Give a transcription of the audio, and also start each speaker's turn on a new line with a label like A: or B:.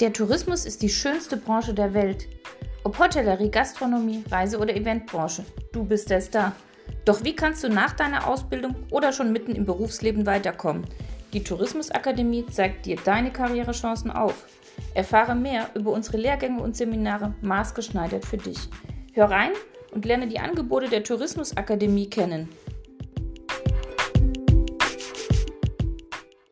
A: Der Tourismus ist die schönste Branche der Welt. Ob Hotellerie, Gastronomie, Reise- oder Eventbranche, du bist der Star. Doch wie kannst du nach deiner Ausbildung oder schon mitten im Berufsleben weiterkommen? Die Tourismusakademie zeigt dir deine Karrierechancen auf. Erfahre mehr über unsere Lehrgänge und Seminare maßgeschneidert für dich. Hör rein und lerne die Angebote der Tourismusakademie kennen.